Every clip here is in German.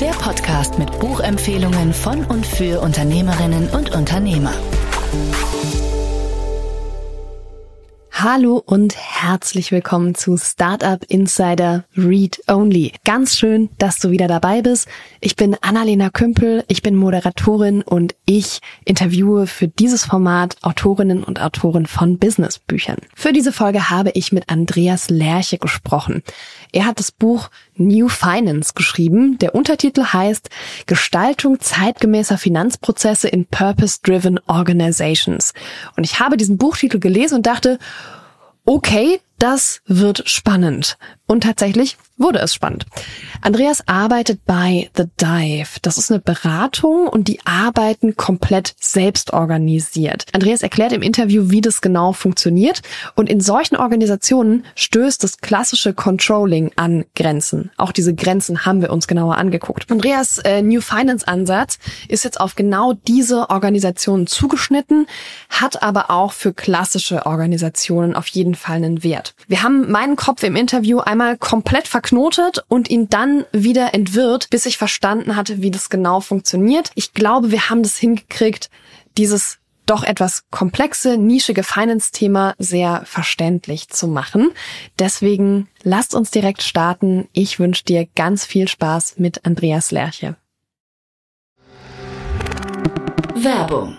Der Podcast mit Buchempfehlungen von und für Unternehmerinnen und Unternehmer. Hallo und herzlich willkommen zu Startup Insider Read Only. Ganz schön, dass du wieder dabei bist. Ich bin Annalena Kümpel, ich bin Moderatorin und ich interviewe für dieses Format Autorinnen und Autoren von Businessbüchern. Für diese Folge habe ich mit Andreas Lerche gesprochen. Er hat das Buch New Finance geschrieben. Der Untertitel heißt Gestaltung zeitgemäßer Finanzprozesse in Purpose-Driven Organizations. Und ich habe diesen Buchtitel gelesen und dachte, okay, das wird spannend. Und tatsächlich wurde es spannend. Andreas arbeitet bei The Dive. Das ist eine Beratung und die arbeiten komplett selbst organisiert. Andreas erklärt im Interview, wie das genau funktioniert. Und in solchen Organisationen stößt das klassische Controlling an Grenzen. Auch diese Grenzen haben wir uns genauer angeguckt. Andreas äh, New Finance Ansatz ist jetzt auf genau diese Organisationen zugeschnitten, hat aber auch für klassische Organisationen auf jeden Fall einen Wert. Wir haben meinen Kopf im Interview einmal komplett verknotet und ihn dann wieder entwirrt, bis ich verstanden hatte, wie das genau funktioniert. Ich glaube, wir haben das hingekriegt, dieses doch etwas komplexe, nischige Finance-Thema sehr verständlich zu machen. Deswegen lasst uns direkt starten. Ich wünsche dir ganz viel Spaß mit Andreas Lerche. Werbung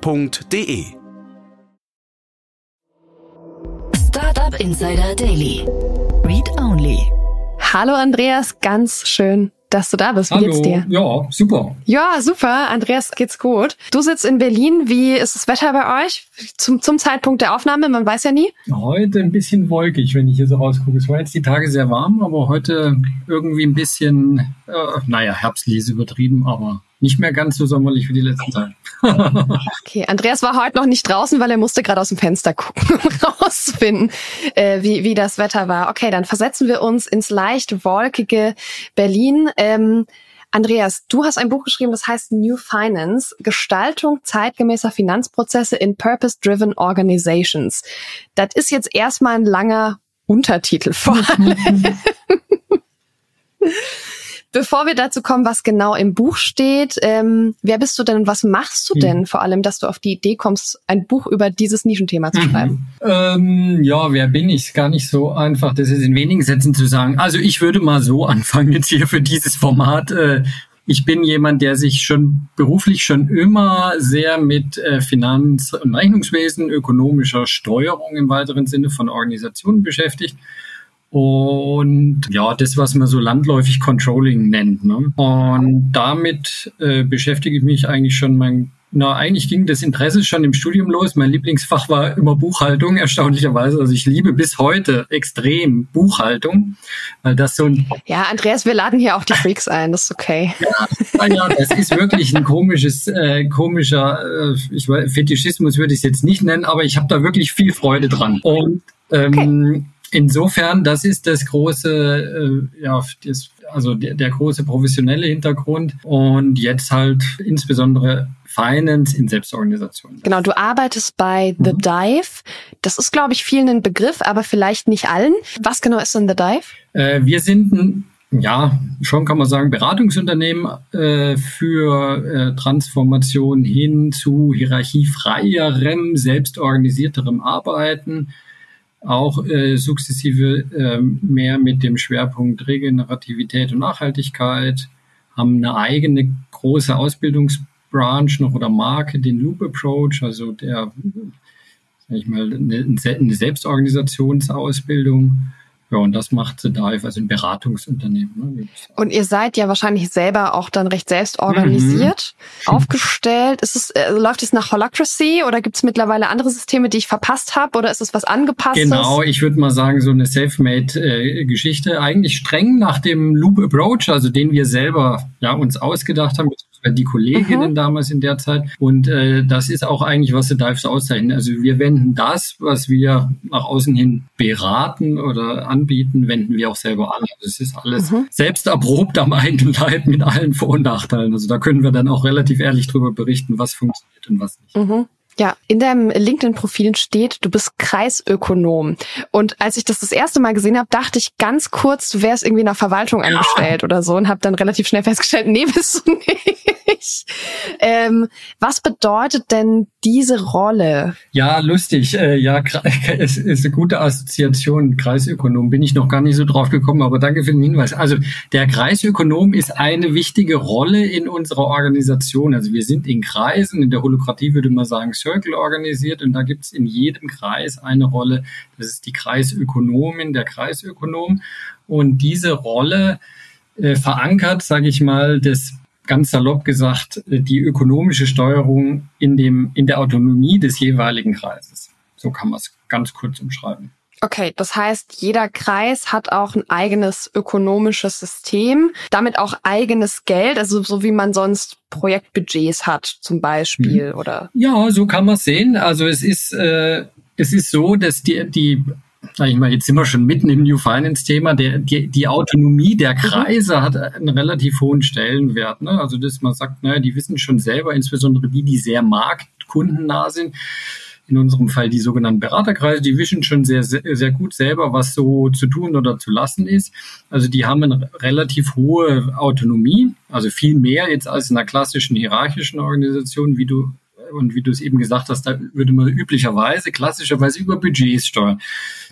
f.de. Startup Insider Daily. Read Only. Hallo Andreas, ganz schön, dass du da bist. Wie Hallo. geht's dir? Ja, super. Ja, super. Andreas, geht's gut. Du sitzt in Berlin. Wie ist das Wetter bei euch? Zum, zum Zeitpunkt der Aufnahme, man weiß ja nie. Heute ein bisschen wolkig, wenn ich hier so rausgucke. Es war jetzt die Tage sehr warm, aber heute irgendwie ein bisschen, äh, naja, herbstlich ist übertrieben, aber nicht mehr ganz so sommerlich wie die letzten Tage. Okay, Andreas war heute noch nicht draußen, weil er musste gerade aus dem Fenster gucken und rausfinden, äh, wie, wie das Wetter war. Okay, dann versetzen wir uns ins leicht wolkige Berlin. Ähm, Andreas, du hast ein Buch geschrieben, das heißt New Finance, Gestaltung zeitgemäßer Finanzprozesse in Purpose-Driven Organizations. Das ist jetzt erstmal ein langer Untertitel vor allem. Bevor wir dazu kommen, was genau im Buch steht, ähm, wer bist du denn und was machst du denn vor allem, dass du auf die Idee kommst, ein Buch über dieses Nischenthema zu schreiben? Ähm, ja, wer bin ich? Ist Gar nicht so einfach, das ist in wenigen Sätzen zu sagen. Also ich würde mal so anfangen jetzt hier für dieses Format. Äh, ich bin jemand, der sich schon beruflich schon immer sehr mit äh, Finanz- und Rechnungswesen, ökonomischer Steuerung im weiteren Sinne von Organisationen beschäftigt. Und ja, das, was man so landläufig Controlling nennt. Ne? Und damit äh, beschäftige ich mich eigentlich schon mein na, eigentlich ging das Interesse schon im Studium los. Mein Lieblingsfach war immer Buchhaltung, erstaunlicherweise. Also ich liebe bis heute extrem Buchhaltung, weil das so ein... Ja, Andreas, wir laden hier auch die Freaks ein, das ist okay. Ja, ja das ist wirklich ein komisches, äh, komischer, äh, ich weiß, Fetischismus würde ich es jetzt nicht nennen, aber ich habe da wirklich viel Freude dran. Und ähm, okay. Insofern, das ist das große, äh, ja, das, also der, der große professionelle Hintergrund und jetzt halt insbesondere Finance in Selbstorganisation. Genau, du arbeitest bei The Dive. Das ist, glaube ich, vielen ein Begriff, aber vielleicht nicht allen. Was genau ist denn The Dive? Äh, wir sind ein ja, schon kann man sagen, Beratungsunternehmen äh, für äh, Transformation hin zu hierarchiefreierem, selbstorganisierterem Arbeiten, auch äh, sukzessive äh, mehr mit dem Schwerpunkt Regenerativität und Nachhaltigkeit, haben eine eigene große Ausbildungs Branch noch oder Marke den Loop Approach, also der, sag ich mal, eine, eine Selbstorganisationsausbildung ja, und das macht Dive, also ein Beratungsunternehmen. Ne? Und ihr seid ja wahrscheinlich selber auch dann recht selbst organisiert, mhm. aufgestellt. Ist es, äh, läuft es nach Holacracy oder gibt es mittlerweile andere Systeme, die ich verpasst habe oder ist es was angepasstes? Genau, ich würde mal sagen, so eine Selfmade-Geschichte. Äh, Eigentlich streng nach dem Loop Approach, also den wir selber ja, uns ausgedacht haben, die Kolleginnen mhm. damals in der Zeit. Und äh, das ist auch eigentlich, was The Dives auszeichnet. Also wir wenden das, was wir nach außen hin beraten oder anbieten, wenden wir auch selber an. Also es ist alles mhm. selbst erprobt am eigenen Leib mit allen Vor- und Nachteilen. Also da können wir dann auch relativ ehrlich drüber berichten, was funktioniert und was nicht. Mhm. Ja, in deinem LinkedIn-Profil steht, du bist Kreisökonom. Und als ich das das erste Mal gesehen habe, dachte ich ganz kurz, du wärst irgendwie in der Verwaltung angestellt oder so und habe dann relativ schnell festgestellt, nee, bist du nicht. Ähm, was bedeutet denn diese Rolle? Ja, lustig. Äh, ja, es ist eine gute Assoziation. Kreisökonom bin ich noch gar nicht so drauf gekommen, aber danke für den Hinweis. Also der Kreisökonom ist eine wichtige Rolle in unserer Organisation. Also wir sind in Kreisen, in der Holokratie würde man sagen, Circle organisiert und da gibt es in jedem Kreis eine Rolle. Das ist die Kreisökonomin, der Kreisökonom. Und diese Rolle äh, verankert, sage ich mal, das ganz salopp gesagt, äh, die ökonomische Steuerung in, dem, in der Autonomie des jeweiligen Kreises. So kann man es ganz kurz umschreiben. Okay, das heißt, jeder Kreis hat auch ein eigenes ökonomisches System, damit auch eigenes Geld, also so wie man sonst Projektbudgets hat zum Beispiel, mhm. oder? Ja, so kann man es sehen. Also es ist, äh, es ist so, dass die, die sag ich mal, jetzt sind wir schon mitten im New Finance-Thema, der, die, die Autonomie der mhm. Kreise hat einen relativ hohen Stellenwert. Ne? Also, dass man sagt, naja, die wissen schon selber, insbesondere die, die sehr marktkundennah sind, in unserem Fall die sogenannten Beraterkreise, die wissen schon sehr, sehr, sehr gut selber, was so zu tun oder zu lassen ist. Also die haben eine relativ hohe Autonomie, also viel mehr jetzt als in einer klassischen hierarchischen Organisation, wie du und wie du es eben gesagt hast, da würde man üblicherweise, klassischerweise über Budgets steuern.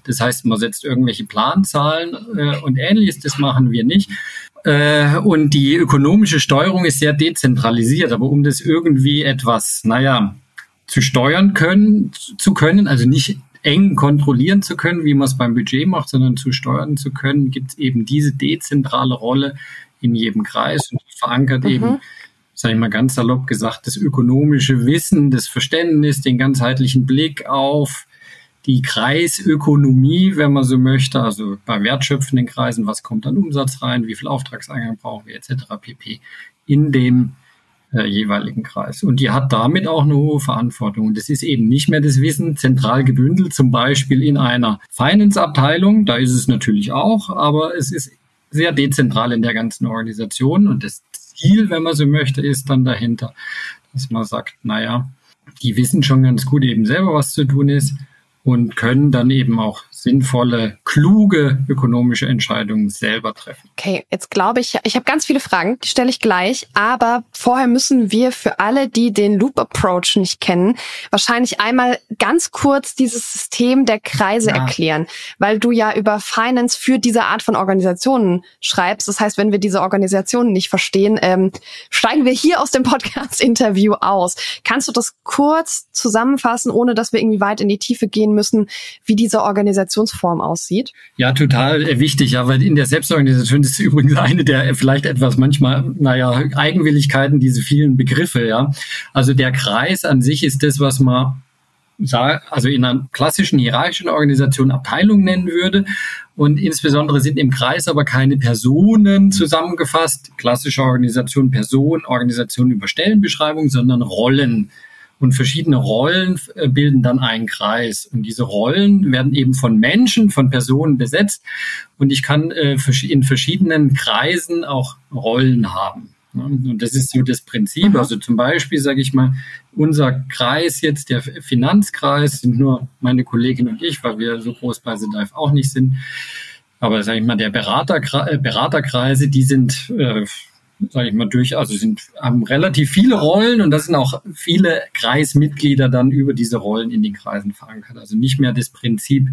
Das heißt, man setzt irgendwelche Planzahlen äh, und ähnliches, das machen wir nicht. Äh, und die ökonomische Steuerung ist sehr dezentralisiert, aber um das irgendwie etwas, naja, zu steuern können, zu können, also nicht eng kontrollieren zu können, wie man es beim Budget macht, sondern zu steuern zu können, gibt es eben diese dezentrale Rolle in jedem Kreis und verankert mhm. eben, sage ich mal ganz salopp gesagt, das ökonomische Wissen, das Verständnis, den ganzheitlichen Blick auf die Kreisökonomie, wenn man so möchte, also bei wertschöpfenden Kreisen, was kommt an Umsatz rein, wie viel Auftragseingang brauchen wir etc. pp. in dem äh, jeweiligen Kreis. Und die hat damit auch eine hohe Verantwortung. Und das ist eben nicht mehr das Wissen zentral gebündelt, zum Beispiel in einer Finance-Abteilung. Da ist es natürlich auch, aber es ist sehr dezentral in der ganzen Organisation. Und das Ziel, wenn man so möchte, ist dann dahinter, dass man sagt, naja, die wissen schon ganz gut eben selber, was zu tun ist und können dann eben auch sinnvolle, kluge ökonomische Entscheidungen selber treffen. Okay, jetzt glaube ich, ich habe ganz viele Fragen, die stelle ich gleich, aber vorher müssen wir für alle, die den Loop Approach nicht kennen, wahrscheinlich einmal ganz kurz dieses System der Kreise ja. erklären, weil du ja über Finance für diese Art von Organisationen schreibst. Das heißt, wenn wir diese Organisationen nicht verstehen, ähm, steigen wir hier aus dem Podcast-Interview aus. Kannst du das kurz zusammenfassen, ohne dass wir irgendwie weit in die Tiefe gehen müssen, wie diese Organisation Organisationsform aussieht? Ja, total äh, wichtig, ja, in der Selbstorganisation ist übrigens eine der vielleicht etwas manchmal, naja, Eigenwilligkeiten, diese vielen Begriffe, ja. Also der Kreis an sich ist das, was man also in einer klassischen hierarchischen Organisation Abteilung nennen würde. Und insbesondere sind im Kreis aber keine Personen zusammengefasst, klassische Organisation Person, Organisation über Stellenbeschreibung, sondern Rollen. Und verschiedene Rollen äh, bilden dann einen Kreis. Und diese Rollen werden eben von Menschen, von Personen besetzt. Und ich kann äh, in verschiedenen Kreisen auch Rollen haben. Und das ist so das Prinzip. Also zum Beispiel sage ich mal, unser Kreis jetzt, der Finanzkreis, sind nur meine Kollegin und ich, weil wir so groß bei The Dive auch nicht sind. Aber sage ich mal, der Beraterkreise, Beraterkreise, die sind äh, sage ich mal, durch, also sind, haben relativ viele Rollen und das sind auch viele Kreismitglieder dann über diese Rollen in den Kreisen verankert. Also nicht mehr das Prinzip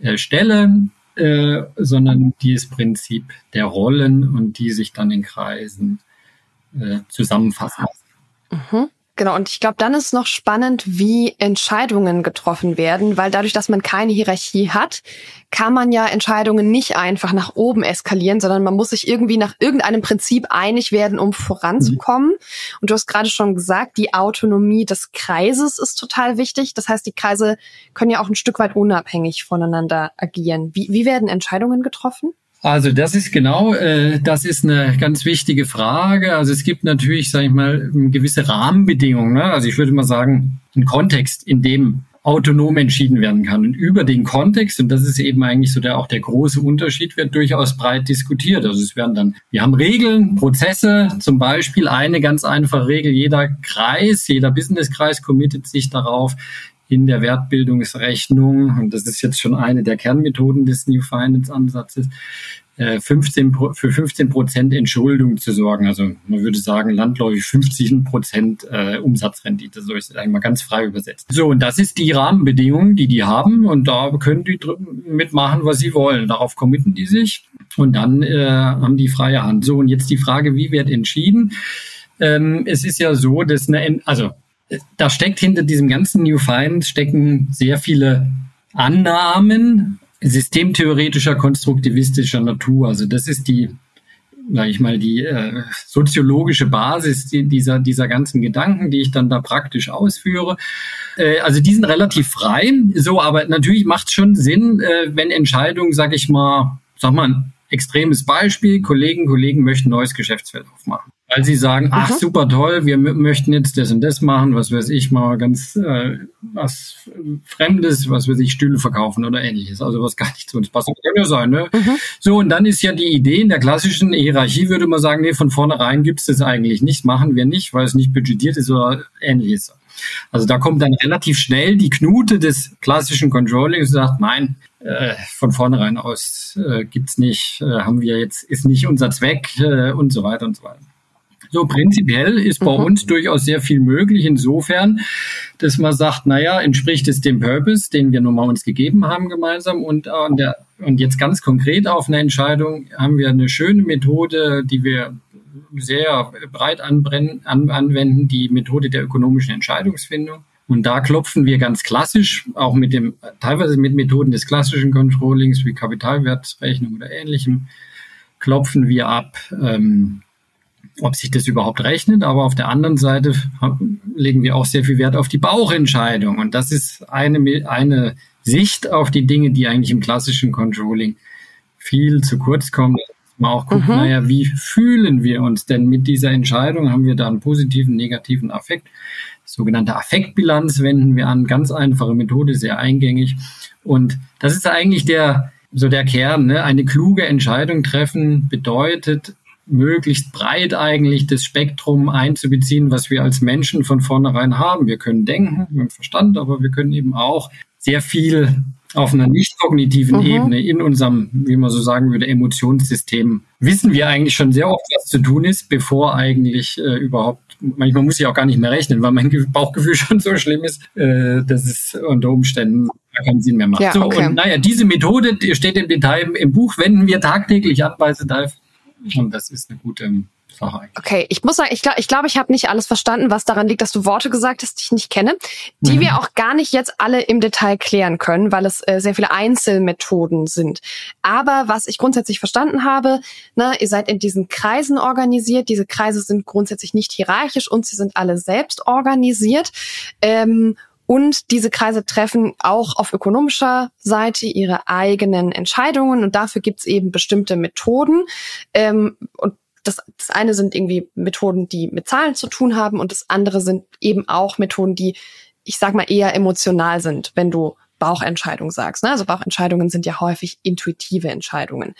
äh, Stelle, äh, sondern das Prinzip der Rollen und die sich dann in Kreisen äh, zusammenfassen. Mhm. Genau, und ich glaube, dann ist noch spannend, wie Entscheidungen getroffen werden, weil dadurch, dass man keine Hierarchie hat, kann man ja Entscheidungen nicht einfach nach oben eskalieren, sondern man muss sich irgendwie nach irgendeinem Prinzip einig werden, um voranzukommen. Mhm. Und du hast gerade schon gesagt, die Autonomie des Kreises ist total wichtig. Das heißt, die Kreise können ja auch ein Stück weit unabhängig voneinander agieren. Wie, wie werden Entscheidungen getroffen? Also das ist genau, äh, das ist eine ganz wichtige Frage. Also es gibt natürlich, sage ich mal, gewisse Rahmenbedingungen. Ne? Also ich würde mal sagen, ein Kontext, in dem autonom entschieden werden kann. Und über den Kontext, und das ist eben eigentlich so der auch der große Unterschied, wird durchaus breit diskutiert. Also es werden dann, wir haben Regeln, Prozesse, zum Beispiel eine ganz einfache Regel, jeder Kreis, jeder Businesskreis committet sich darauf, in der Wertbildungsrechnung, und das ist jetzt schon eine der Kernmethoden des New Finance Ansatzes, 15, äh, für 15 Prozent Entschuldung zu sorgen. Also man würde sagen, landläufig 50 Prozent äh, Umsatzrendite, so ist es eigentlich mal ganz frei übersetzt. So, und das ist die Rahmenbedingung, die die haben und da können die mitmachen, was sie wollen. Darauf committen die sich und dann äh, haben die freie Hand. So, und jetzt die Frage, wie wird entschieden? Ähm, es ist ja so, dass eine, also da steckt hinter diesem ganzen New Finance stecken sehr viele Annahmen systemtheoretischer, konstruktivistischer Natur. Also das ist die, sage ich mal, die äh, soziologische Basis dieser, dieser ganzen Gedanken, die ich dann da praktisch ausführe. Äh, also die sind relativ frei. So, aber natürlich macht es schon Sinn, äh, wenn Entscheidungen, sage ich mal, sag mal, ein extremes Beispiel, Kollegen, Kollegen möchten neues Geschäftsfeld aufmachen weil sie sagen, ach mhm. super toll, wir möchten jetzt das und das machen, was weiß ich mal ganz äh, was Fremdes, was weiß ich, Stühle verkaufen oder ähnliches, also was gar nicht zu uns passt. Kann ja sein, ne? Mhm. So, und dann ist ja die Idee in der klassischen Hierarchie, würde man sagen, nee, von vornherein gibt's das eigentlich nicht, machen wir nicht, weil es nicht budgetiert ist oder ähnliches. Also da kommt dann relativ schnell die Knute des klassischen Controllings und sagt, nein, äh, von vornherein aus äh, gibt's nicht, äh, haben wir jetzt, ist nicht unser Zweck äh, und so weiter und so weiter. So prinzipiell ist bei mhm. uns durchaus sehr viel möglich insofern, dass man sagt, naja, entspricht es dem Purpose, den wir nun mal uns gegeben haben gemeinsam und, und, der, und jetzt ganz konkret auf eine Entscheidung haben wir eine schöne Methode, die wir sehr breit anbrennen, an, anwenden, die Methode der ökonomischen Entscheidungsfindung. Und da klopfen wir ganz klassisch, auch mit dem, teilweise mit Methoden des klassischen Controllings wie Kapitalwertsrechnung oder ähnlichem, klopfen wir ab, ähm, ob sich das überhaupt rechnet. Aber auf der anderen Seite legen wir auch sehr viel Wert auf die Bauchentscheidung. Und das ist eine, eine Sicht auf die Dinge, die eigentlich im klassischen Controlling viel zu kurz kommt. Man auch guckt, mhm. naja, wie fühlen wir uns denn mit dieser Entscheidung? Haben wir da einen positiven, negativen Affekt? Sogenannte Affektbilanz wenden wir an. Ganz einfache Methode, sehr eingängig. Und das ist eigentlich der, so der Kern. Ne? Eine kluge Entscheidung treffen bedeutet, möglichst breit eigentlich das Spektrum einzubeziehen, was wir als Menschen von vornherein haben. Wir können denken mit dem Verstand, aber wir können eben auch sehr viel auf einer nicht kognitiven mhm. Ebene in unserem, wie man so sagen würde, Emotionssystem wissen wir eigentlich schon sehr oft, was zu tun ist, bevor eigentlich äh, überhaupt, manchmal muss ich auch gar nicht mehr rechnen, weil mein Bauchgefühl schon so schlimm ist, äh, dass es unter Umständen keinen Sinn mehr macht. Ja, okay. So, und naja, diese Methode die steht im Detail im Buch, wenden wir tagtäglich an bei Dive und das ist eine gute Sache eigentlich. Okay, ich muss sagen, ich glaube, ich, glaub, ich habe nicht alles verstanden, was daran liegt, dass du Worte gesagt hast, die ich nicht kenne, die mhm. wir auch gar nicht jetzt alle im Detail klären können, weil es äh, sehr viele Einzelmethoden sind. Aber was ich grundsätzlich verstanden habe, ne, ihr seid in diesen Kreisen organisiert. Diese Kreise sind grundsätzlich nicht hierarchisch und sie sind alle selbst organisiert. Ähm, und diese Kreise treffen auch auf ökonomischer Seite ihre eigenen Entscheidungen und dafür gibt's eben bestimmte Methoden. Ähm, und das, das eine sind irgendwie Methoden, die mit Zahlen zu tun haben und das andere sind eben auch Methoden, die, ich sag mal, eher emotional sind, wenn du Bauchentscheidung sagst. Ne? Also Bauchentscheidungen sind ja häufig intuitive Entscheidungen.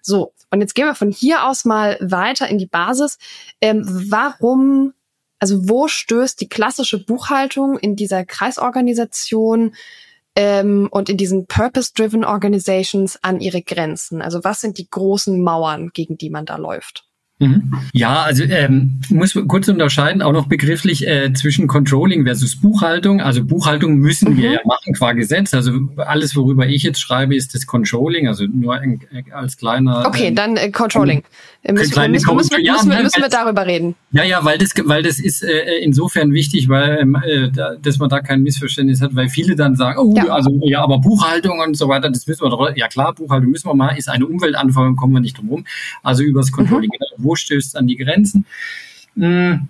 So, und jetzt gehen wir von hier aus mal weiter in die Basis. Ähm, warum also wo stößt die klassische Buchhaltung in dieser Kreisorganisation ähm, und in diesen Purpose-Driven Organizations an ihre Grenzen? Also was sind die großen Mauern, gegen die man da läuft? Mhm. Ja, also ähm, muss kurz unterscheiden, auch noch begrifflich äh, zwischen Controlling versus Buchhaltung. Also Buchhaltung müssen mhm. wir ja machen qua Gesetz. Also alles, worüber ich jetzt schreibe, ist das Controlling, also nur äh, als kleiner. Okay, ähm, dann äh, Controlling. Müssen, kleine müssen, müssen, ja, müssen, wir, müssen wir darüber reden. Ja, ja, weil das, weil das ist äh, insofern wichtig, weil ähm, äh, da- dass man da kein Missverständnis hat, weil viele dann sagen, oh, Ja. also ja, aber Buchhaltung und so weiter, das müssen wir doch. Ja klar, Buchhaltung müssen wir mal, ist eine Umweltanforderung, kommen wir nicht drum rum. Also übers Controlling, wo stößt an die Grenzen? Hm,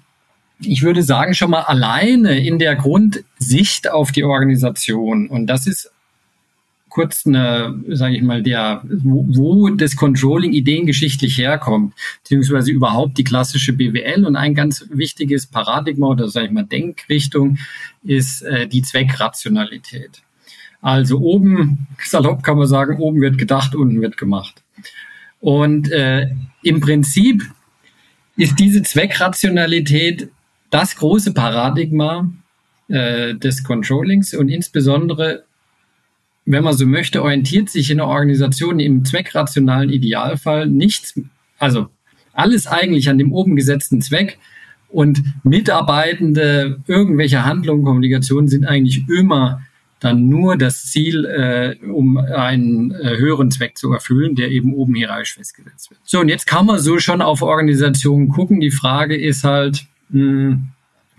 Ich würde sagen, schon mal alleine in der Grundsicht auf die Organisation. Und das ist kurz eine, sage ich mal, der, wo, wo das Controlling ideengeschichtlich herkommt, beziehungsweise überhaupt die klassische BWL. Und ein ganz wichtiges Paradigma oder sage ich mal Denkrichtung ist äh, die Zweckrationalität. Also oben, salopp kann man sagen, oben wird gedacht, unten wird gemacht. Und äh, im Prinzip ist diese Zweckrationalität das große Paradigma äh, des Controllings und insbesondere, wenn man so möchte, orientiert sich in der Organisation im zweckrationalen Idealfall nichts, also alles eigentlich an dem oben gesetzten Zweck und Mitarbeitende, irgendwelche Handlungen, Kommunikation sind eigentlich immer dann nur das Ziel, äh, um einen äh, höheren Zweck zu erfüllen, der eben oben hierarchisch festgesetzt wird. So, und jetzt kann man so schon auf Organisationen gucken. Die Frage ist halt, mh,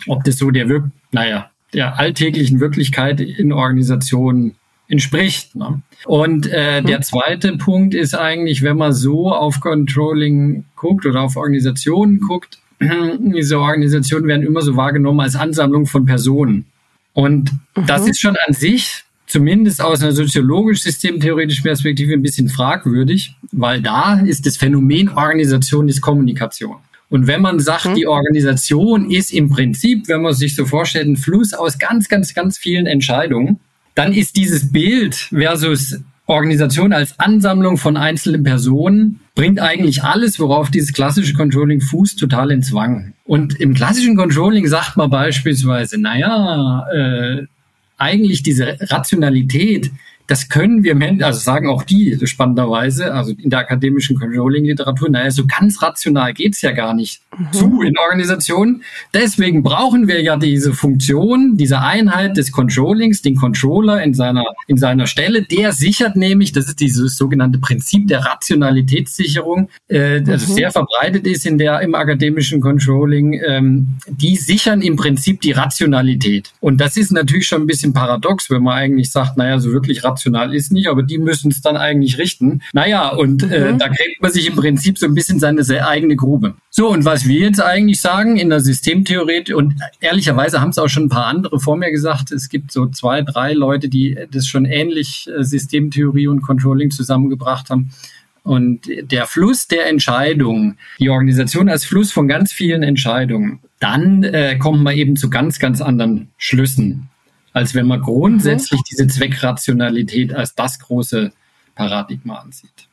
ob das so der, naja, der alltäglichen Wirklichkeit in Organisationen entspricht. Ne? Und äh, der zweite Punkt ist eigentlich, wenn man so auf Controlling guckt oder auf Organisationen guckt, diese Organisationen werden immer so wahrgenommen als Ansammlung von Personen. Und das ist schon an sich, zumindest aus einer soziologisch-systemtheoretischen Perspektive, ein bisschen fragwürdig, weil da ist das Phänomen Organisation ist Kommunikation. Und wenn man sagt, die Organisation ist im Prinzip, wenn man sich so vorstellt, ein Fluss aus ganz, ganz, ganz vielen Entscheidungen, dann ist dieses Bild versus Organisation als Ansammlung von einzelnen Personen bringt eigentlich alles, worauf dieses klassische Controlling fußt, total ins Wanken. Und im klassischen Controlling sagt man beispielsweise, naja, äh, eigentlich diese Rationalität, das können wir Menschen, also sagen auch die spannenderweise, also in der akademischen Controlling-Literatur, naja, so ganz rational geht's ja gar nicht zu in Organisationen. Deswegen brauchen wir ja diese Funktion, diese Einheit des Controllings, den Controller in seiner, in seiner Stelle, der sichert nämlich, das ist dieses sogenannte Prinzip der Rationalitätssicherung, äh, das sehr verbreitet ist in der, im akademischen Controlling, ähm, die sichern im Prinzip die Rationalität. Und das ist natürlich schon ein bisschen paradox, wenn man eigentlich sagt, naja, so wirklich rational ist nicht, aber die müssen es dann eigentlich richten. Naja, und äh, da kriegt man sich im Prinzip so ein bisschen seine eigene Grube. So, und was wir jetzt eigentlich sagen in der Systemtheorie, und ehrlicherweise haben es auch schon ein paar andere vor mir gesagt, es gibt so zwei, drei Leute, die das schon ähnlich äh, Systemtheorie und Controlling zusammengebracht haben. Und der Fluss der Entscheidungen, die Organisation als Fluss von ganz vielen Entscheidungen, dann äh, kommt man eben zu ganz, ganz anderen Schlüssen, als wenn man grundsätzlich diese Zweckrationalität als das große Paradigma ansieht.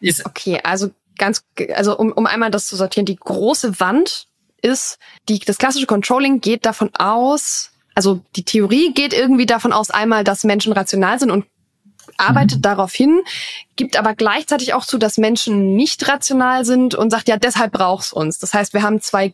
Ist Okay, also ganz, also um, um einmal das zu sortieren, die große Wand ist, die, das klassische Controlling geht davon aus, also die Theorie geht irgendwie davon aus, einmal, dass Menschen rational sind und arbeitet darauf hin, gibt aber gleichzeitig auch zu, dass Menschen nicht rational sind und sagt, ja, deshalb braucht's uns. Das heißt, wir haben zwei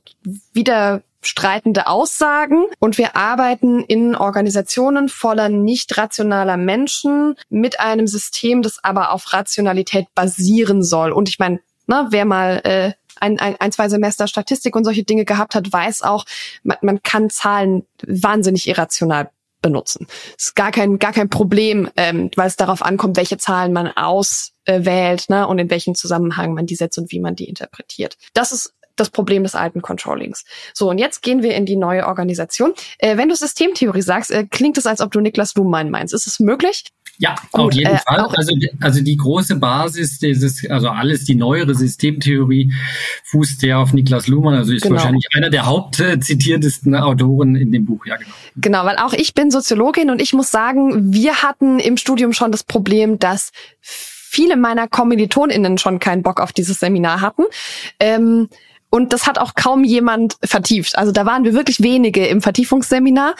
widerstreitende Aussagen und wir arbeiten in Organisationen voller nicht rationaler Menschen mit einem System, das aber auf Rationalität basieren soll. Und ich meine, ne, wer mal äh, ein, ein, ein, zwei Semester Statistik und solche Dinge gehabt hat, weiß auch, man, man kann Zahlen wahnsinnig irrational benutzen. ist gar kein, gar kein Problem, ähm, weil es darauf ankommt, welche Zahlen man auswählt ne, und in welchem Zusammenhang man die setzt und wie man die interpretiert. Das ist das Problem des alten Controllings. So, und jetzt gehen wir in die neue Organisation. Äh, wenn du Systemtheorie sagst, äh, klingt es, als ob du Niklas Luhmann meinst. Ist es möglich? Ja, Gut, auf jeden äh, Fall. Also, also die große Basis dieses, also alles die neuere Systemtheorie fußt ja auf Niklas Luhmann, also ist Genau. wahrscheinlich einer der hauptzitiertesten Autoren in dem Buch, ja genau. Genau, weil auch ich bin Soziologin und ich muss sagen, wir hatten im Studium schon das Problem, dass viele meiner KommilitonInnen schon keinen Bock auf dieses Seminar hatten. Ähm, und das hat auch kaum jemand vertieft. Also da waren wir wirklich wenige im Vertiefungsseminar.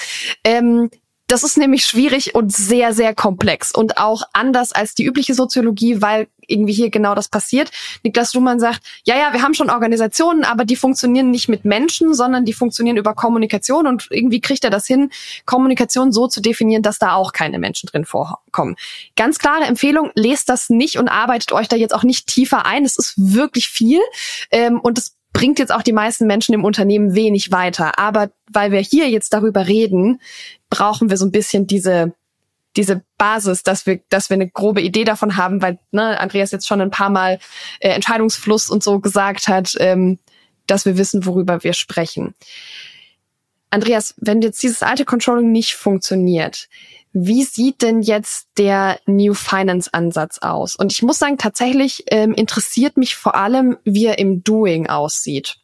Ähm, Das ist nämlich schwierig und sehr, sehr komplex und auch anders als die übliche Soziologie, weil irgendwie hier genau das passiert. Niklas Luhmann sagt, ja, ja, wir haben schon Organisationen, aber die funktionieren nicht mit Menschen, sondern die funktionieren über Kommunikation und irgendwie kriegt er das hin, Kommunikation so zu definieren, dass da auch keine Menschen drin vorkommen. Ganz klare Empfehlung, lest das nicht und arbeitet euch da jetzt auch nicht tiefer ein. Es ist wirklich viel ähm, und es bringt jetzt auch die meisten Menschen im Unternehmen wenig weiter. Aber weil wir hier jetzt darüber reden, brauchen wir so ein bisschen diese diese Basis, dass wir, dass wir eine grobe Idee davon haben, weil ne, Andreas jetzt schon ein paar Mal äh, Entscheidungsfluss und so gesagt hat, ähm, dass wir wissen, worüber wir sprechen. Andreas, wenn jetzt dieses alte Controlling nicht funktioniert, wie sieht denn jetzt der New Finance Ansatz aus? Und ich muss sagen, tatsächlich ähm, interessiert mich vor allem, wie er im Doing aussieht.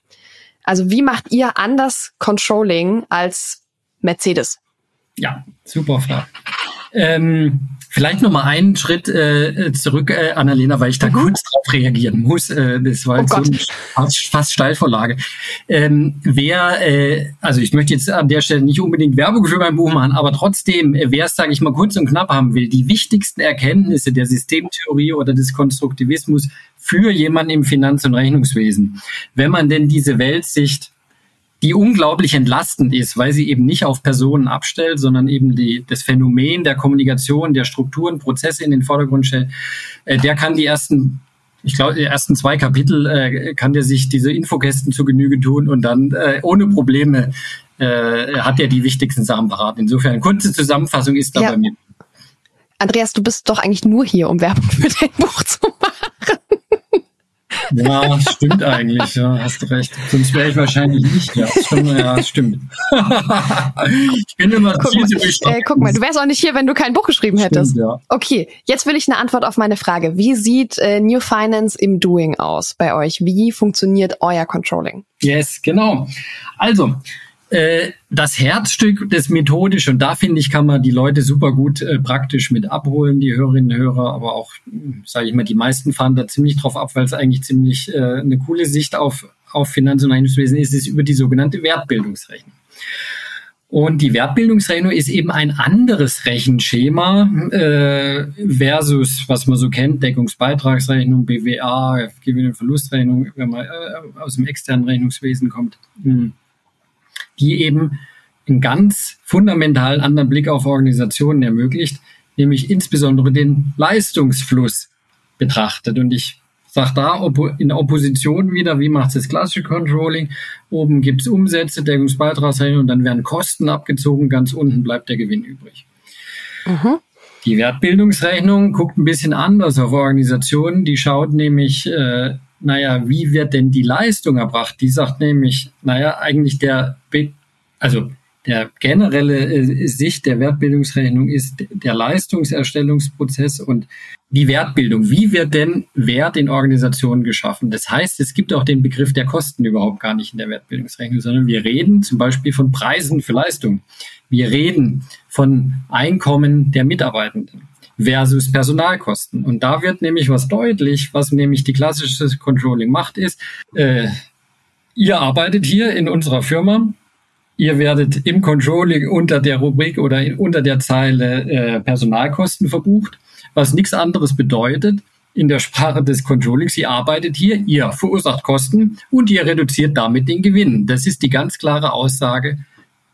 Also wie macht ihr anders Controlling als Mercedes? Ja, super Frage. Ähm, vielleicht noch mal einen Schritt äh, zurück, äh, Annalena, weil ich da mhm. kurz drauf reagieren muss. Äh, das war oh jetzt so eine fast, fast Steilvorlage. Ähm, wer, äh, also ich möchte jetzt an der Stelle nicht unbedingt Werbung für mein Buch machen, aber trotzdem, äh, wer es, sage ich mal, kurz und knapp haben will, die wichtigsten Erkenntnisse der Systemtheorie oder des Konstruktivismus für jemanden im Finanz- und Rechnungswesen, wenn man denn diese Weltsicht die unglaublich entlastend ist, weil sie eben nicht auf Personen abstellt, sondern eben die, das Phänomen der Kommunikation, der Strukturen, Prozesse in den Vordergrund stellt. Äh, der kann die ersten ich glaube, die ersten zwei Kapitel äh, kann der sich diese Infokästen zu Genüge tun und dann äh, ohne Probleme äh, hat er die wichtigsten Sachen parat. Insofern, kurze Zusammenfassung ist da ja. bei mir. Andreas, du bist doch eigentlich nur hier, um Werbung für dein Buch zu machen. Ja, stimmt eigentlich, ja, hast du recht. Sonst wäre ich wahrscheinlich nicht, ja. Schon, ja, stimmt. ich bin immer guck viel zu äh, Guck mal, du wärst auch nicht hier, wenn du kein Buch geschrieben stimmt, hättest. Ja. Okay, jetzt will ich eine Antwort auf meine Frage. Wie sieht äh, New Finance im Doing aus bei euch? Wie funktioniert euer Controlling? Yes, genau. Also, äh, das Herzstück des methodisch und da finde ich, kann man die Leute super gut äh, praktisch mit abholen, die Hörerinnen und Hörer, aber auch, sage ich mal, die meisten fahren da ziemlich drauf ab, weil es eigentlich ziemlich äh, eine coole Sicht auf, auf Finanz- und Einflusswesen ist, ist über die sogenannte Wertbildungsrechnung. Und die Wertbildungsrechnung ist eben ein anderes Rechenschema äh, versus, was man so kennt, Deckungsbeitragsrechnung, BWA, Gewinn- und Verlustrechnung, wenn man äh, aus dem externen Rechnungswesen kommt. Hm die eben einen ganz fundamental anderen Blick auf Organisationen ermöglicht, nämlich insbesondere den Leistungsfluss betrachtet. Und ich sage da in Opposition wieder, wie macht das klassische Controlling? Oben gibt es Umsätze, Deckungsbeitragsrechnung und dann werden Kosten abgezogen, ganz unten bleibt der Gewinn übrig. Mhm. Die Wertbildungsrechnung guckt ein bisschen anders auf Organisationen. Die schaut nämlich, äh, naja, wie wird denn die Leistung erbracht? Die sagt nämlich, naja, eigentlich der, also der generelle äh, Sicht der Wertbildungsrechnung ist der Leistungserstellungsprozess und die Wertbildung. Wie wird denn Wert in Organisationen geschaffen? Das heißt, es gibt auch den Begriff der Kosten überhaupt gar nicht in der Wertbildungsrechnung, sondern wir reden zum Beispiel von Preisen für Leistung. Wir reden von Einkommen der Mitarbeitenden versus Personalkosten. Und da wird nämlich was deutlich, was nämlich die klassische Controlling macht, ist, äh, ihr arbeitet hier in unserer Firma, ihr werdet im Controlling unter der Rubrik oder unter der Zeile äh, Personalkosten verbucht, was nichts anderes bedeutet, in der Sprache des Controllings, ihr arbeitet hier, ihr verursacht Kosten und ihr reduziert damit den Gewinn. Das ist die ganz klare Aussage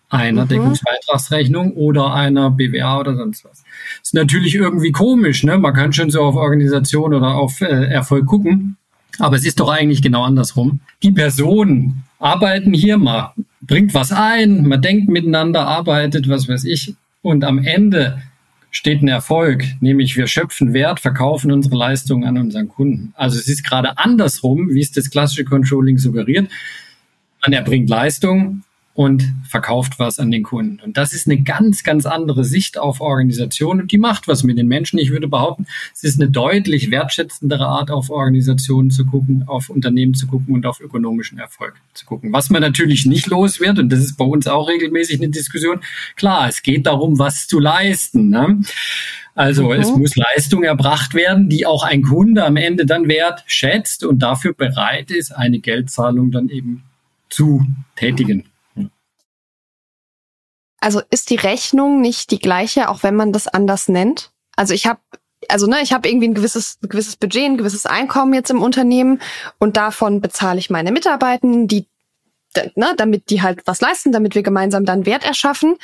einer mhm. Deckungsbeitragsrechnung oder einer BWA oder sonst was. Ist natürlich irgendwie komisch, ne? Man kann schon so auf Organisation oder auf äh, Erfolg gucken, aber es ist doch eigentlich genau andersrum. Die Personen arbeiten hier mal, bringt was ein, man denkt miteinander, arbeitet, was weiß ich, und am Ende steht ein Erfolg, nämlich wir schöpfen Wert, verkaufen unsere Leistungen an unseren Kunden. Also es ist gerade andersrum, wie es das klassische Controlling suggeriert. Man erbringt Leistung, und verkauft was an den Kunden. Und das ist eine ganz, ganz andere Sicht auf Organisation und die macht was mit den Menschen. Ich würde behaupten, es ist eine deutlich wertschätzendere Art, auf Organisationen zu gucken, auf Unternehmen zu gucken und auf ökonomischen Erfolg zu gucken. Was man natürlich nicht los wird, und das ist bei uns auch regelmäßig eine Diskussion, klar, es geht darum, was zu leisten. Ne? Also mhm. es muss Leistung erbracht werden, die auch ein Kunde am Ende dann wert schätzt und dafür bereit ist, eine Geldzahlung dann eben zu tätigen. Also ist die Rechnung nicht die gleiche, auch wenn man das anders nennt? Also ich habe also ne, ich habe irgendwie ein gewisses, ein gewisses Budget, ein gewisses Einkommen jetzt im Unternehmen und davon bezahle ich meine Mitarbeitenden, die, ne, damit die halt was leisten, damit wir gemeinsam dann Wert erschaffen.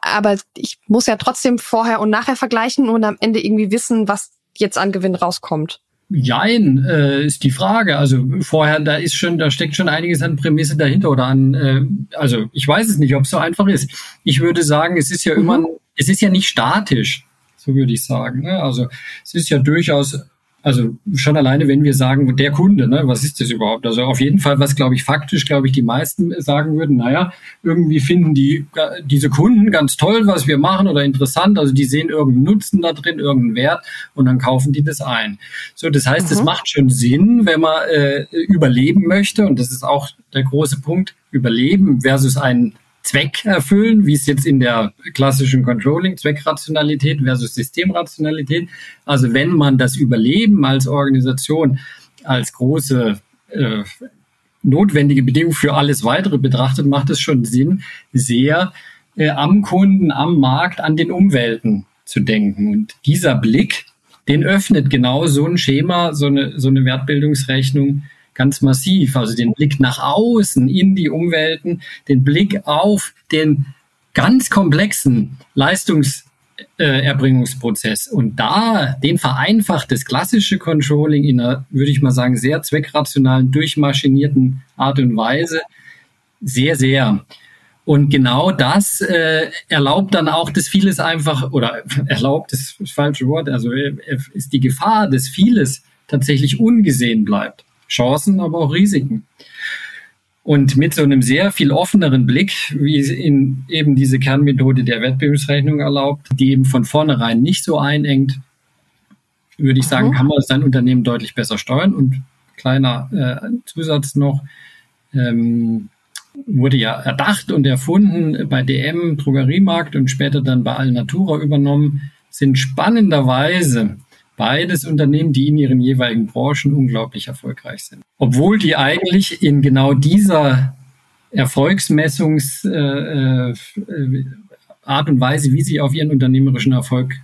Aber ich muss ja trotzdem vorher und nachher vergleichen und am Ende irgendwie wissen, was jetzt an Gewinn rauskommt. Jein, äh, ist die Frage. Also vorher, da ist schon, da steckt schon einiges an Prämisse dahinter oder an, äh, also ich weiß es nicht, ob es so einfach ist. Ich würde sagen, es ist ja mhm. immer, es ist ja nicht statisch, so würde ich sagen. Ne? Also es ist ja durchaus also schon alleine, wenn wir sagen, der Kunde, ne, was ist das überhaupt? Also auf jeden Fall, was glaube ich faktisch, glaube ich, die meisten sagen würden, naja, irgendwie finden die diese Kunden ganz toll, was wir machen oder interessant. Also die sehen irgendeinen Nutzen da drin, irgendeinen Wert und dann kaufen die das ein. So, das heißt, es mhm. macht schon Sinn, wenn man äh, überleben möchte und das ist auch der große Punkt, überleben versus ein Zweck erfüllen, wie es jetzt in der klassischen Controlling, Zweckrationalität versus Systemrationalität. Also wenn man das Überleben als Organisation als große äh, notwendige Bedingung für alles weitere betrachtet, macht es schon Sinn, sehr äh, am Kunden, am Markt, an den Umwelten zu denken. Und dieser Blick, den öffnet genau so ein Schema, so eine, so eine Wertbildungsrechnung ganz massiv. Also den Blick nach außen in die Umwelten, den Blick auf den ganz komplexen Leistungserbringungsprozess. Und da den vereinfacht das klassische Controlling in einer, würde ich mal sagen, sehr zweckrationalen, durchmaschinierten Art und Weise sehr, sehr. Und genau das äh, erlaubt dann auch, dass vieles einfach, oder erlaubt das falsche Wort, also äh, ist die Gefahr, dass vieles tatsächlich ungesehen bleibt. Chancen, aber auch Risiken. Und mit so einem sehr viel offeneren Blick, wie es in eben diese Kernmethode der Wettbewerbsrechnung erlaubt, die eben von vornherein nicht so einengt, würde ich sagen, kann man sein Unternehmen deutlich besser steuern. Und kleiner äh, Zusatz noch, ähm, wurde ja erdacht und erfunden bei DM, Drogeriemarkt und später dann bei Alnatura übernommen, sind spannenderweise beides Unternehmen, die in ihren jeweiligen Branchen unglaublich erfolgreich sind. Obwohl die eigentlich in genau dieser Erfolgsmessungs äh, äh, Art und Weise, wie sie auf ihren unternehmerischen Erfolg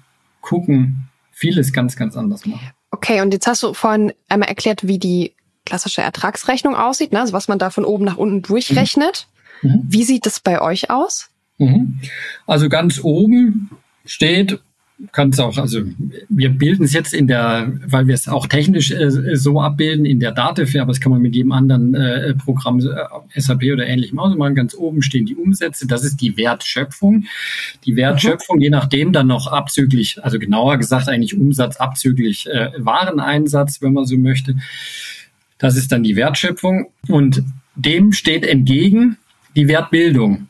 gucken, vieles ganz, ganz anders machen. Okay, und jetzt hast du vorhin einmal erklärt, wie die klassische Ertragsrechnung aussieht, ne? also was man da von oben nach unten durchrechnet. Mhm. mhm. Wie sieht das bei euch aus? Mhm. Also ganz oben steht kann es auch, also wir bilden es jetzt in der, weil wir es auch technisch äh, so abbilden in der Dativ, aber das kann man mit jedem anderen äh, Programm, äh, SAP oder ähnlichem auch machen. Ganz oben stehen die Umsätze, das ist die Wertschöpfung. Die Wertschöpfung, je nachdem dann noch abzüglich, also genauer gesagt eigentlich Umsatz abzüglich äh, Wareneinsatz, wenn man so möchte. Das ist dann die Wertschöpfung und dem steht entgegen die Wertbildung.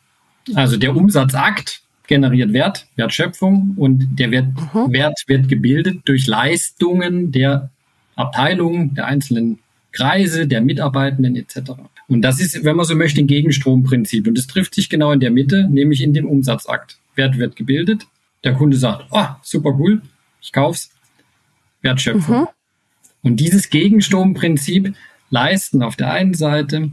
Also der Umsatzakt, generiert Wert, Wertschöpfung und der Wert, mhm. Wert wird gebildet durch Leistungen der Abteilungen, der einzelnen Kreise, der Mitarbeitenden etc. Und das ist, wenn man so möchte, ein Gegenstromprinzip. Und es trifft sich genau in der Mitte, nämlich in dem Umsatzakt. Wert wird gebildet. Der Kunde sagt, oh, super cool, ich kauf's. Wertschöpfung. Mhm. Und dieses Gegenstromprinzip leisten auf der einen Seite,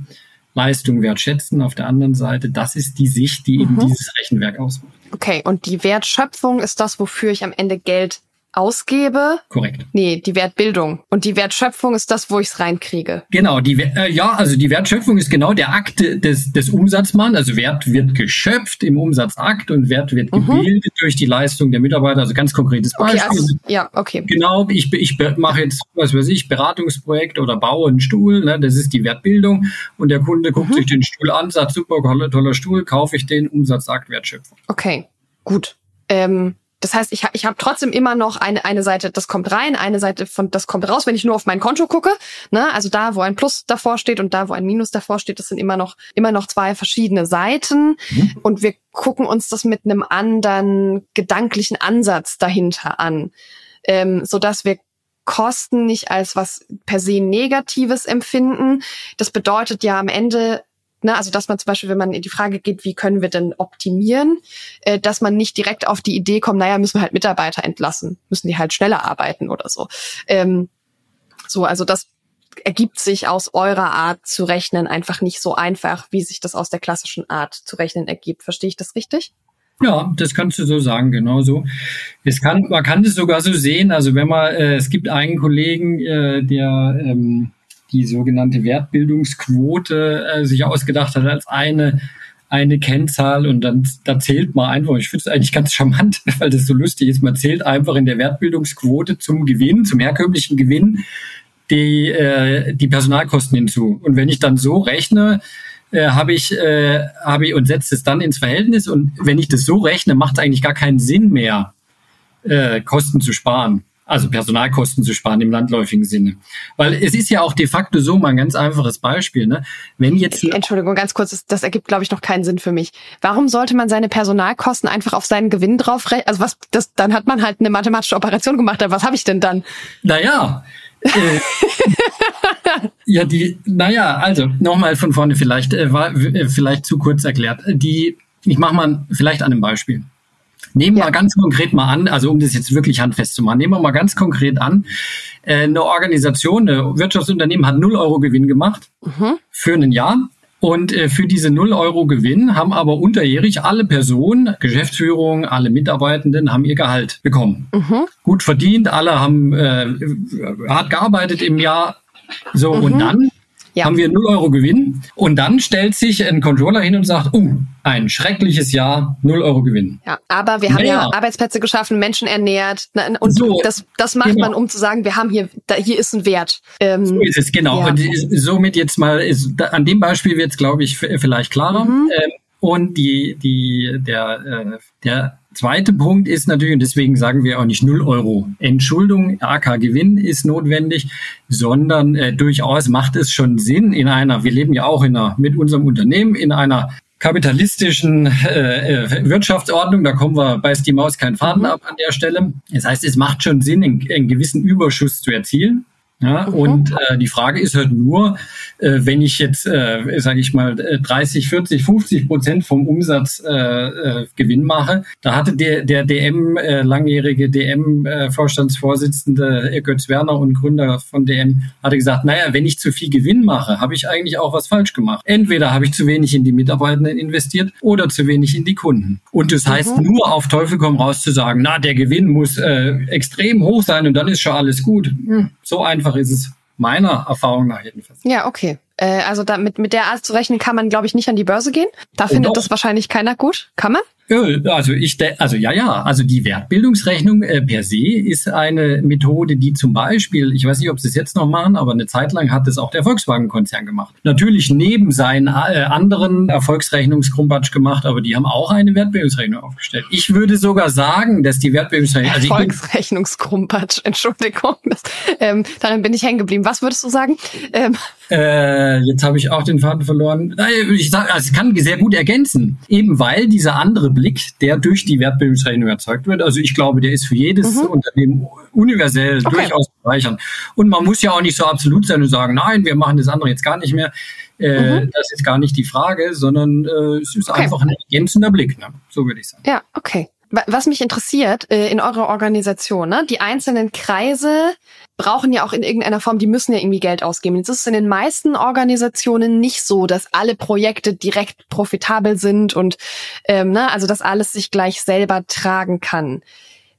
Leistung wertschätzen auf der anderen Seite, das ist die Sicht, die eben mhm. dieses Rechenwerk ausmacht. Okay, und die Wertschöpfung ist das, wofür ich am Ende Geld ausgebe. Korrekt. Nee, die Wertbildung. Und die Wertschöpfung ist das, wo ich es reinkriege. Genau, die äh, ja, also die Wertschöpfung ist genau der Akt des, des Umsatzmanns. Also Wert wird geschöpft im Umsatzakt und Wert wird mhm. gebildet durch die Leistung der Mitarbeiter. Also ganz konkretes Beispiel. Okay, also, ja, okay. Genau, ich, ich mache jetzt, was weiß ich, Beratungsprojekt oder baue einen Stuhl. Ne, das ist die Wertbildung. Und der Kunde guckt mhm. sich den Stuhl an, sagt, super, toller, Stuhl, kaufe ich den, Umsatzakt, Wertschöpfung. Okay, gut. Ähm das heißt, ich, ich habe trotzdem immer noch eine, eine Seite, das kommt rein, eine Seite von das kommt raus, wenn ich nur auf mein Konto gucke. Ne? Also da, wo ein Plus davor steht und da, wo ein Minus davor steht, das sind immer noch, immer noch zwei verschiedene Seiten. Mhm. Und wir gucken uns das mit einem anderen gedanklichen Ansatz dahinter an. Ähm, so dass wir Kosten nicht als was per se Negatives empfinden. Das bedeutet ja am Ende, Ne, also dass man zum Beispiel, wenn man in die Frage geht, wie können wir denn optimieren, äh, dass man nicht direkt auf die Idee kommt, naja, müssen wir halt Mitarbeiter entlassen, müssen die halt schneller arbeiten oder so. Ähm, so, also das ergibt sich aus eurer Art zu rechnen einfach nicht so einfach, wie sich das aus der klassischen Art zu rechnen ergibt. Verstehe ich das richtig? Ja, das kannst du so sagen, genau so. Es kann, man kann es sogar so sehen. Also wenn man, äh, es gibt einen Kollegen, äh, der ähm, die sogenannte Wertbildungsquote äh, sich ausgedacht hat als eine eine Kennzahl. Und dann da zählt man einfach, ich finde es eigentlich ganz charmant, weil das so lustig ist, man zählt einfach in der Wertbildungsquote zum Gewinn, zum herkömmlichen Gewinn, die, äh, die Personalkosten hinzu. Und wenn ich dann so rechne, äh, habe ich, äh, habe ich und setze es dann ins Verhältnis. Und wenn ich das so rechne, macht es eigentlich gar keinen Sinn mehr, äh, Kosten zu sparen also Personalkosten zu sparen im landläufigen Sinne. Weil es ist ja auch de facto so mal ein ganz einfaches Beispiel. Ne? Wenn jetzt Entschuldigung, ganz kurz, das, ergibt, glaube ich, noch keinen Sinn für mich. Warum sollte man seine Personalkosten einfach auf seinen Gewinn drauf rechnen? Also was, das, dann hat man halt eine mathematische Operation gemacht. Aber was habe ich denn dann? Naja, äh, ja, die, naja, also nochmal von vorne vielleicht, äh, war äh, vielleicht zu kurz erklärt. Die, ich mache mal vielleicht an einem Beispiel. Nehmen wir ja. ganz konkret mal an, also um das jetzt wirklich handfest zu machen, nehmen wir mal ganz konkret an, äh, eine Organisation, ein Wirtschaftsunternehmen hat 0 Euro Gewinn gemacht mhm. für ein Jahr. Und äh, für diese 0 Euro Gewinn haben aber unterjährig alle Personen, Geschäftsführung, alle Mitarbeitenden haben ihr Gehalt bekommen. Mhm. Gut verdient, alle haben äh, hart gearbeitet im Jahr. So, mhm. und dann ja. haben wir 0 Euro Gewinn. Und dann stellt sich ein Controller hin und sagt, uh, ein schreckliches Jahr, 0 Euro Gewinn. Ja, aber wir haben naja. ja Arbeitsplätze geschaffen, Menschen ernährt. Und so, das, das macht genau. man, um zu sagen, wir haben hier, da, hier ist ein Wert. Ähm, so ist es, genau. Ja. Und somit jetzt mal, ist, an dem Beispiel wird es, glaube ich, vielleicht klarer. Mhm. Ähm, und die, die, der, äh, der Zweite Punkt ist natürlich, und deswegen sagen wir auch nicht 0 Euro Entschuldung, AK Gewinn ist notwendig, sondern äh, durchaus macht es schon Sinn in einer, wir leben ja auch in einer, mit unserem Unternehmen in einer kapitalistischen äh, äh Wirtschaftsordnung, da kommen wir, beißt die Maus keinen Faden ab an der Stelle. Das heißt, es macht schon Sinn, einen, einen gewissen Überschuss zu erzielen. Ja, mhm. Und äh, die Frage ist halt nur, äh, wenn ich jetzt, äh, sage ich mal, 30, 40, 50 Prozent vom Umsatz äh, äh, Gewinn mache, da hatte der, der DM, äh, langjährige DM-Vorstandsvorsitzende äh, Götz Werner und Gründer von DM, hatte gesagt, naja, wenn ich zu viel Gewinn mache, habe ich eigentlich auch was falsch gemacht. Entweder habe ich zu wenig in die Mitarbeitenden investiert oder zu wenig in die Kunden. Und das heißt, mhm. nur auf Teufel komm raus zu sagen, na, der Gewinn muss äh, extrem hoch sein und dann ist schon alles gut. Hm, so einfach einfach ist es meiner Erfahrung nach jedenfalls. Ja, okay. Äh, also da, mit, mit der Art zu rechnen kann man, glaube ich, nicht an die Börse gehen. Da oh, findet doch. das wahrscheinlich keiner gut. Kann man? Also ich, also ja, ja, also die Wertbildungsrechnung äh, per se ist eine Methode, die zum Beispiel, ich weiß nicht, ob sie es jetzt noch machen, aber eine Zeit lang hat es auch der Volkswagen-Konzern gemacht. Natürlich neben seinen äh, anderen Erfolgsrechnungskrumpatsch gemacht, aber die haben auch eine Wertbildungsrechnung aufgestellt. Ich würde sogar sagen, dass die Wertbildungsrechnung... Also Erfolgsrechnungskrumpatsch, Entschuldigung, das, ähm, darin bin ich hängen geblieben. Was würdest du sagen? Ähm. Äh, jetzt habe ich auch den Faden verloren. Ich sage, also es kann sehr gut ergänzen, eben weil dieser andere Blick, der durch die Wertbildungsrechnung erzeugt wird. Also ich glaube, der ist für jedes mhm. Unternehmen universell okay. durchaus bereichernd. Und man muss ja auch nicht so absolut sein und sagen, nein, wir machen das andere jetzt gar nicht mehr. Äh, mhm. Das ist gar nicht die Frage, sondern äh, es ist okay. einfach ein ergänzender Blick. Ne? So würde ich sagen. Ja, okay. Was mich interessiert äh, in eurer Organisation, ne? die einzelnen Kreise brauchen ja auch in irgendeiner Form, die müssen ja irgendwie Geld ausgeben. Jetzt ist es in den meisten Organisationen nicht so, dass alle Projekte direkt profitabel sind und ähm, ne, also dass alles sich gleich selber tragen kann.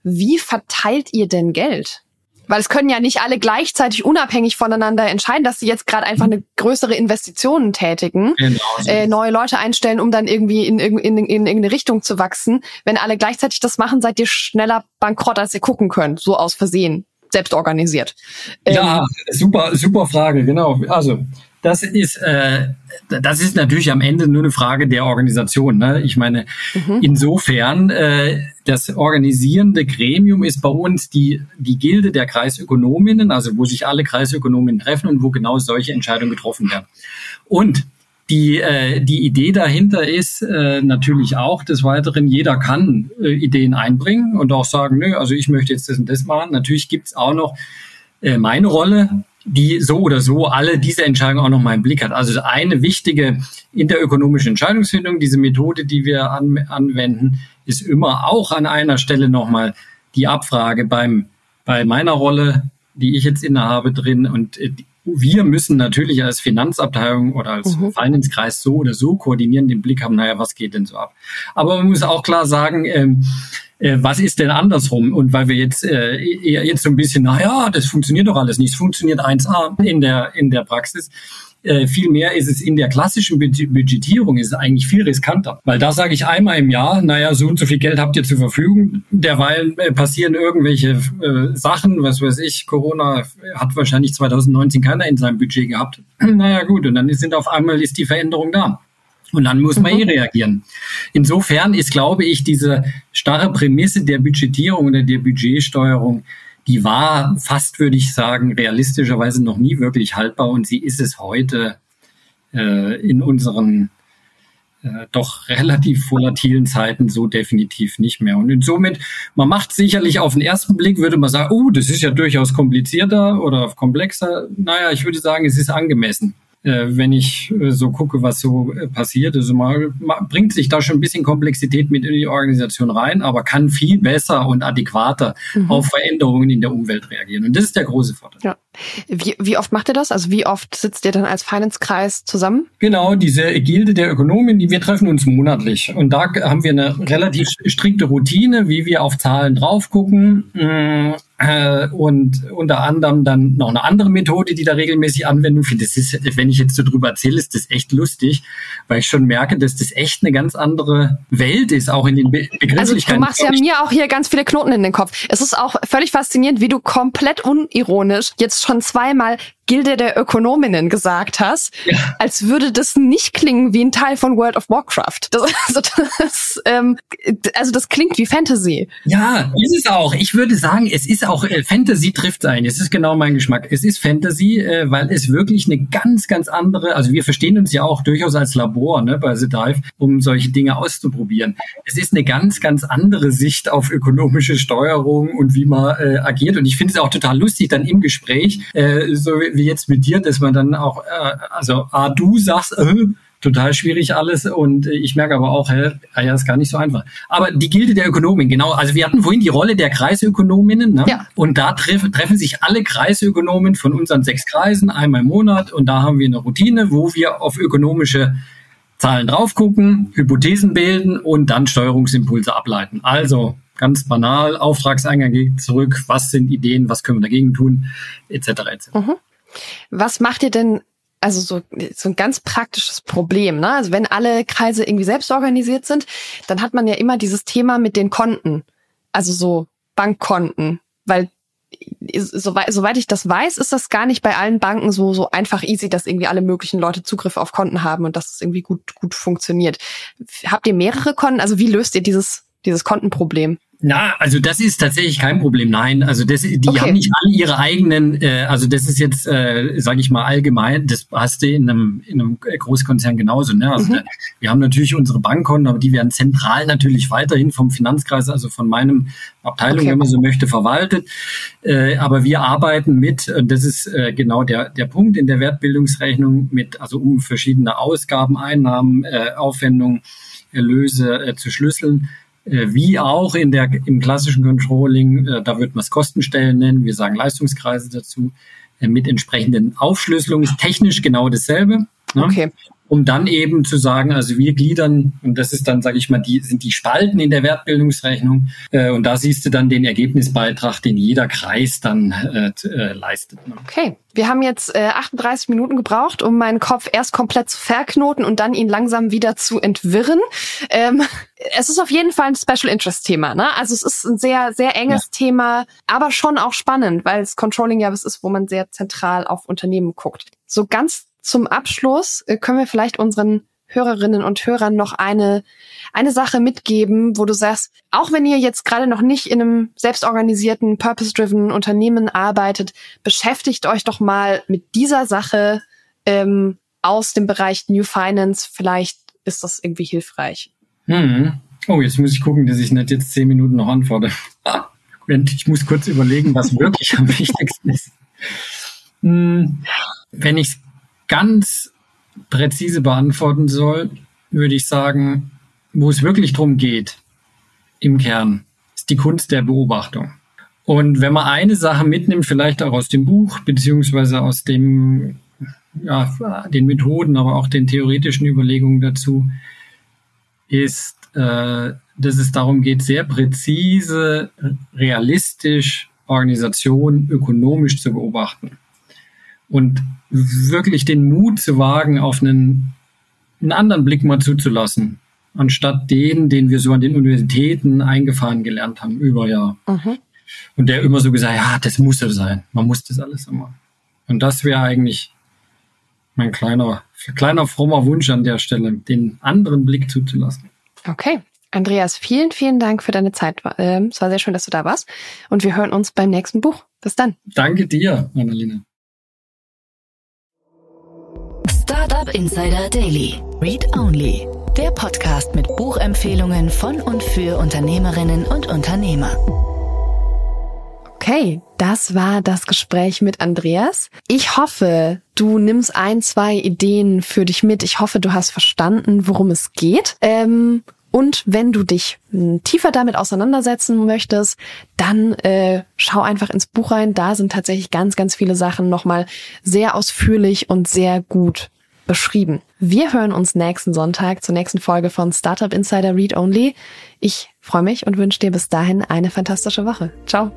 Wie verteilt ihr denn Geld? Weil es können ja nicht alle gleichzeitig unabhängig voneinander entscheiden, dass sie jetzt gerade einfach eine größere Investitionen tätigen, genau, äh, neue Leute einstellen, um dann irgendwie in, in, in, in irgendeine Richtung zu wachsen. Wenn alle gleichzeitig das machen, seid ihr schneller bankrott, als ihr gucken könnt, so aus Versehen, selbst organisiert. Ja, ähm, super, super Frage, genau. Also das ist, äh, das ist natürlich am Ende nur eine Frage der Organisation. Ne? Ich meine, mhm. insofern, äh, das organisierende Gremium ist bei uns die, die Gilde der Kreisökonominnen, also wo sich alle Kreisökonominnen treffen und wo genau solche Entscheidungen getroffen werden. Und die, äh, die Idee dahinter ist äh, natürlich auch des Weiteren, jeder kann äh, Ideen einbringen und auch sagen, nö, also ich möchte jetzt das und das machen. Natürlich gibt's auch noch äh, meine Rolle die so oder so alle diese Entscheidung auch nochmal im Blick hat. Also eine wichtige interökonomische Entscheidungsfindung, diese Methode, die wir an, anwenden, ist immer auch an einer Stelle nochmal die Abfrage beim, bei meiner Rolle, die ich jetzt innehabe drin und äh, wir müssen natürlich als Finanzabteilung oder als mhm. Finance-Kreis so oder so koordinieren, den Blick haben, naja, was geht denn so ab? Aber man muss auch klar sagen, ähm, äh, was ist denn andersrum? Und weil wir jetzt äh, jetzt so ein bisschen, naja, das funktioniert doch alles nicht, es funktioniert 1A in der, in der Praxis. Äh, vielmehr ist es in der klassischen Budgetierung ist es eigentlich viel riskanter. Weil da sage ich einmal im Jahr, naja, so und so viel Geld habt ihr zur Verfügung. Derweil äh, passieren irgendwelche äh, Sachen, was weiß ich, Corona hat wahrscheinlich 2019 keiner in seinem Budget gehabt. naja gut, und dann sind auf einmal ist die Veränderung da. Und dann muss man mhm. eh reagieren. Insofern ist, glaube ich, diese starre Prämisse der Budgetierung oder der Budgetsteuerung die war fast, würde ich sagen, realistischerweise noch nie wirklich haltbar und sie ist es heute äh, in unseren äh, doch relativ volatilen Zeiten so definitiv nicht mehr. Und somit, man macht sicherlich auf den ersten Blick, würde man sagen, oh, das ist ja durchaus komplizierter oder komplexer. Naja, ich würde sagen, es ist angemessen äh, wenn ich äh, so gucke, was so äh, passiert. Also man bringt sich da schon ein bisschen Komplexität mit in die Organisation rein, aber kann viel besser und adäquater mhm. auf Veränderungen in der Umwelt reagieren. Und das ist der große Vorteil. Ja. Wie, wie oft macht ihr das? Also wie oft sitzt ihr dann als Finance-Kreis zusammen? Genau, diese Gilde der Ökonomen, die wir treffen uns monatlich. Und da haben wir eine relativ strikte Routine, wie wir auf Zahlen drauf gucken. Mm, äh, und unter anderem dann noch eine andere Methode, die da regelmäßig Anwendung findet. Das ist, wenn ich jetzt so drüber erzähle, ist das echt lustig, weil ich schon merke, dass das echt eine ganz andere Welt ist, auch in den Be Begrifflichkeiten. Also du machst ja mir auch hier ganz viele Knoten in den Kopf. Es ist auch völlig faszinierend, wie du komplett unironisch jetzt schon zweimal Gilde der Ökonominnen gesagt hast, ja. als würde das nicht klingen wie ein Teil von World of Warcraft. Das, also, das, ähm, also das klingt wie Fantasy. Ja, ist es auch. Ich würde sagen, es ist auch äh, Fantasy trifft ein. Es ist genau mein Geschmack. Es ist Fantasy, äh, weil es wirklich eine ganz, ganz andere. Also wir verstehen uns ja auch durchaus als Labor ne, bei The Dive, um solche Dinge auszuprobieren. Es ist eine ganz, ganz andere Sicht auf ökonomische Steuerung und wie man äh, agiert. Und ich finde es auch total lustig, dann im Gespräch äh, so wie jetzt mit dir, dass man dann auch, äh, also A, du sagst, äh, total schwierig alles und äh, ich merke aber auch, hä, ah ja, ist gar nicht so einfach. Aber die Gilde der Ökonomen, genau, also wir hatten vorhin die Rolle der Kreisökonominnen ne? ja. und da treff, treffen sich alle Kreisökonomen von unseren sechs Kreisen einmal im Monat und da haben wir eine Routine, wo wir auf ökonomische Zahlen drauf gucken, Hypothesen bilden und dann Steuerungsimpulse ableiten. Also ganz banal, Auftragseingang geht zurück, was sind Ideen, was können wir dagegen tun, etc. etc. Mhm. Was macht ihr denn also so, so ein ganz praktisches Problem, ne? Also wenn alle Kreise irgendwie selbst organisiert sind, dann hat man ja immer dieses Thema mit den Konten. Also so Bankkonten, weil soweit, soweit ich das weiß, ist das gar nicht bei allen Banken so, so einfach easy, dass irgendwie alle möglichen Leute Zugriff auf Konten haben und dass es irgendwie gut, gut funktioniert. Habt ihr mehrere Konten? Also wie löst ihr dieses, dieses Kontenproblem? Na, also das ist tatsächlich kein Problem. Nein, also das, die okay. haben nicht alle ihre eigenen. Äh, also das ist jetzt, äh, sage ich mal allgemein. Das hast du in einem, in einem Großkonzern genauso. Ne? Also mhm. da, wir haben natürlich unsere Bankkonten, aber die werden zentral natürlich weiterhin vom Finanzkreis, also von meinem Abteilung, okay. wenn man so möchte, verwaltet. Äh, aber wir arbeiten mit, und das ist äh, genau der der Punkt in der Wertbildungsrechnung mit, also um verschiedene Ausgaben, Einnahmen, äh, Aufwendungen, Erlöse äh, zu schlüsseln wie auch in der, im klassischen Controlling, äh, da wird man es Kostenstellen nennen, wir sagen Leistungskreise dazu, äh, mit entsprechenden Aufschlüsselungen ist technisch genau dasselbe. Ne? Okay um dann eben zu sagen, also wir gliedern, und das ist dann, sage ich mal, die sind die Spalten in der Wertbildungsrechnung, äh, und da siehst du dann den Ergebnisbeitrag, den jeder Kreis dann äh, äh, leistet. Ne? Okay, wir haben jetzt äh, 38 Minuten gebraucht, um meinen Kopf erst komplett zu verknoten und dann ihn langsam wieder zu entwirren. Ähm, es ist auf jeden Fall ein Special Interest Thema, ne? Also es ist ein sehr, sehr enges ja. Thema, aber schon auch spannend, weil es Controlling ja was ist, wo man sehr zentral auf Unternehmen guckt. So ganz zum Abschluss äh, können wir vielleicht unseren Hörerinnen und Hörern noch eine, eine Sache mitgeben, wo du sagst, auch wenn ihr jetzt gerade noch nicht in einem selbstorganisierten, purpose-driven Unternehmen arbeitet, beschäftigt euch doch mal mit dieser Sache ähm, aus dem Bereich New Finance. Vielleicht ist das irgendwie hilfreich. Hm. Oh, jetzt muss ich gucken, dass ich nicht jetzt zehn Minuten noch antworte. Ich muss kurz überlegen, was wirklich am wichtigsten ist. Hm. Wenn ich ganz präzise beantworten soll, würde ich sagen, wo es wirklich drum geht, im Kern, ist die Kunst der Beobachtung. Und wenn man eine Sache mitnimmt, vielleicht auch aus dem Buch, beziehungsweise aus dem, ja, den Methoden, aber auch den theoretischen Überlegungen dazu, ist, äh, dass es darum geht, sehr präzise, realistisch Organisation ökonomisch zu beobachten. Und wirklich den Mut zu wagen, auf einen, einen anderen Blick mal zuzulassen, anstatt den, den wir so an den Universitäten eingefahren gelernt haben, über Jahr. Mhm. Und der immer so gesagt, ja, das muss so sein. Man muss das alles immer. Und das wäre eigentlich mein kleiner, kleiner frommer Wunsch an der Stelle, den anderen Blick zuzulassen. Okay. Andreas, vielen, vielen Dank für deine Zeit. Ähm, es war sehr schön, dass du da warst. Und wir hören uns beim nächsten Buch. Bis dann. Danke dir, Annalena. Startup Insider Daily. Read Only. Der Podcast mit Buchempfehlungen von und für Unternehmerinnen und Unternehmer. Okay, das war das Gespräch mit Andreas. Ich hoffe, du nimmst ein, zwei Ideen für dich mit. Ich hoffe, du hast verstanden, worum es geht. Ähm, und wenn du dich hm, tiefer damit auseinandersetzen möchtest, dann äh, schau einfach ins Buch rein. Da sind tatsächlich ganz, ganz viele Sachen nochmal sehr ausführlich und sehr gut beschrieben. Wir hören uns nächsten Sonntag zur nächsten Folge von Startup Insider Read Only. Ich freue mich und wünsche dir bis dahin eine fantastische Woche. Ciao.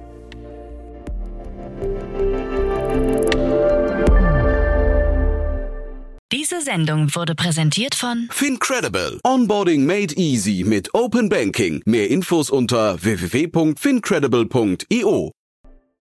Diese Sendung wurde präsentiert von Fincredible. Onboarding made easy mit Open Banking. Mehr Infos unter www.fincredible.io.